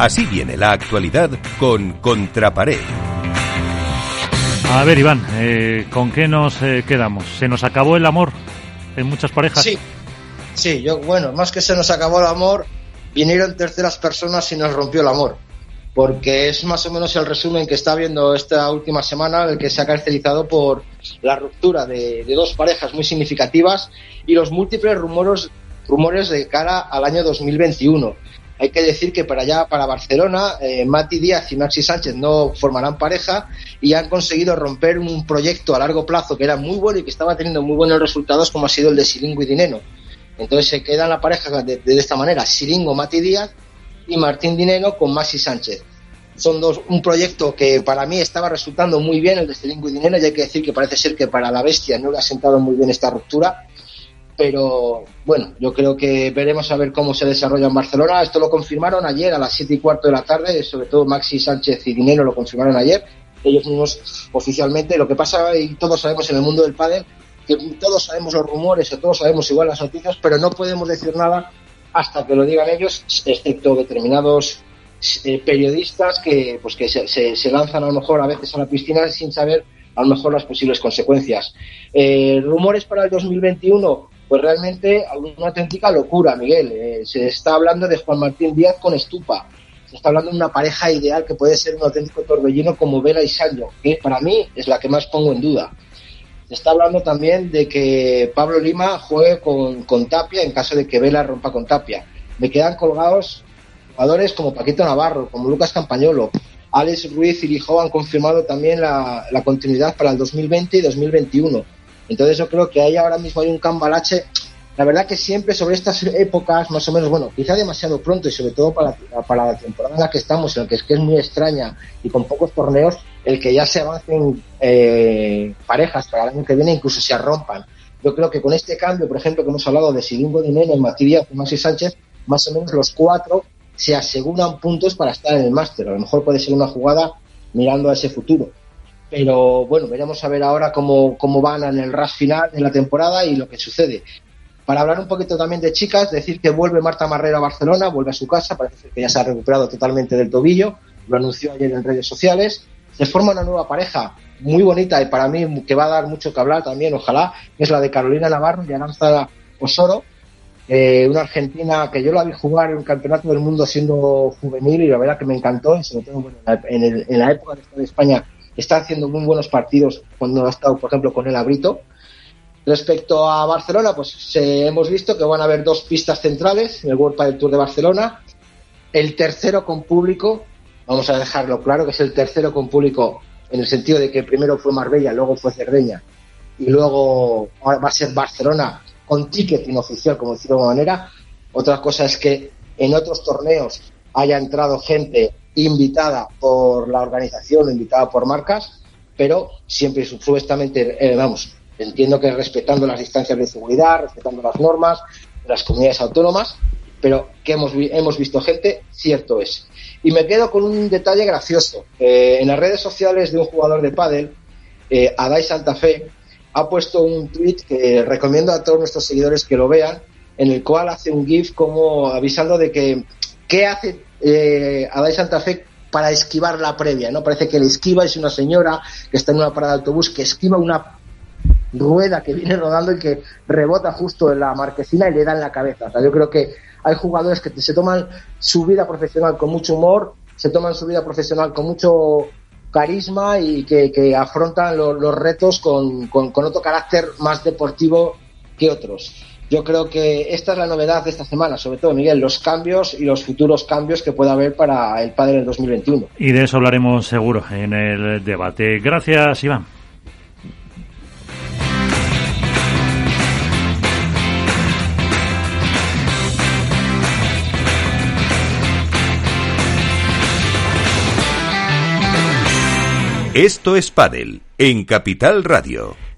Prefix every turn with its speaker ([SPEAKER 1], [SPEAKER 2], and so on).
[SPEAKER 1] Así viene la actualidad con Contrapared.
[SPEAKER 2] A ver, Iván, eh, ¿con qué nos eh, quedamos? ¿Se nos acabó el amor en muchas parejas?
[SPEAKER 3] Sí, sí, yo, bueno, más que se nos acabó el amor, vinieron terceras personas y nos rompió el amor. Porque es más o menos el resumen que está viendo esta última semana, el que se ha caracterizado por la ruptura de, de dos parejas muy significativas y los múltiples rumores, rumores de cara al año 2021 hay que decir que para allá, para Barcelona, eh, Mati Díaz y Maxi Sánchez no formarán pareja y han conseguido romper un proyecto a largo plazo que era muy bueno y que estaba teniendo muy buenos resultados, como ha sido el de Siringo y Dineno. Entonces se queda la pareja de, esta manera: Siringo, Mati Díaz y Martín Dineno con Maxi Sánchez. Son dos, un proyecto que para mí estaba resultando muy bien, el de Siringo y Dineno, y hay que decir que parece ser que para la bestia no le ha sentado muy bien esta ruptura pero bueno, yo creo que veremos a ver cómo se desarrolla en Barcelona. Esto lo confirmaron ayer a las siete y cuarto de la tarde, sobre todo Maxi Sánchez y Dinero lo confirmaron ayer, ellos mismos oficialmente. Lo que pasa, y todos sabemos en el mundo del pádel, que todos sabemos los rumores o todos sabemos igual las noticias, pero no podemos decir nada hasta que lo digan ellos, excepto determinados eh, periodistas que pues que se, se, lanzan a lo mejor a veces a la piscina sin saber a lo mejor las posibles consecuencias. Eh, rumores para el 2021 pues realmente una auténtica locura, Miguel. Eh, se está hablando de Juan Martín Díaz con Estupa. Se está hablando de una pareja ideal que puede ser un auténtico torbellino como Vela y Sancho, que para mí es la que más pongo en duda. Se está hablando también de que Pablo Lima juegue con, Tapia en caso de que Vela rompa con Tapia. Me quedan colgados jugadores como Paquito Navarro, como Lucas Campañolo. Alex Ruiz y Lijó han confirmado también la, la continuidad para el 2020 y 2021 entonces yo creo que ahí ahora mismo hay un cambalache. La verdad que siempre sobre estas épocas, más o menos, bueno, quizá demasiado pronto y sobre todo para, para la temporada en la que estamos, en la que es que es muy extraña y con pocos torneos, el que ya se avancen eh, parejas para el año que viene incluso se rompan. Yo creo que con este cambio, por ejemplo, que hemos hablado de Silingo Dinero, Matiria y Sánchez, más o menos los cuatro se aseguran puntos para estar en el máster. A lo mejor puede ser una jugada mirando a ese futuro. Pero bueno, veremos a ver ahora cómo, cómo van en el rush final de la temporada y lo que sucede. Para hablar un poquito también de chicas, decir que vuelve Marta Marrero a Barcelona, vuelve a su casa, parece que ya se ha recuperado totalmente del tobillo, lo anunció ayer en redes sociales. Se forma una nueva pareja muy bonita y para mí que va a dar mucho que hablar también, ojalá, que es la de Carolina Navarro y Aranza Osoro, eh, una argentina que yo la vi jugar en un campeonato del mundo siendo juvenil y la verdad que me encantó, y sobre todo en, en, la época de España está haciendo muy buenos partidos cuando ha estado, por ejemplo, con el Abrito. Respecto a Barcelona, pues hemos visto que van a haber dos pistas centrales en el World del Tour de Barcelona. El tercero con público, vamos a dejarlo claro, que es el tercero con público en el sentido de que primero fue Marbella, luego fue Cerdeña y luego va a ser Barcelona con ticket inoficial, como decirlo de alguna manera. Otra cosa es que en otros torneos haya entrado gente invitada por la organización, invitada por marcas, pero siempre supuestamente, eh, vamos, entiendo que respetando las distancias de seguridad, respetando las normas las comunidades autónomas, pero que hemos, hemos visto gente, cierto es. Y me quedo con un detalle gracioso. Eh, en las redes sociales de un jugador de pádel, eh, Adai Santa Fe, ha puesto un tweet que recomiendo a todos nuestros seguidores que lo vean, en el cual hace un GIF como avisando de que qué hace eh, Adai Santa Fe para esquivar la previa, ¿no? Parece que le esquiva es una señora que está en una parada de autobús que esquiva una rueda que viene rodando y que rebota justo en la marquesina y le da en la cabeza. O sea, yo creo que hay jugadores que se toman su vida profesional con mucho humor, se toman su vida profesional con mucho carisma y que, afrontan los retos con, con otro carácter más deportivo que otros yo creo que esta es la novedad de esta semana, sobre todo, Miguel, los cambios y los futuros cambios que pueda haber para el padre en 2021.
[SPEAKER 2] Y de eso hablaremos seguro en el debate. Gracias, Iván.
[SPEAKER 1] Esto es Padel en Capital Radio.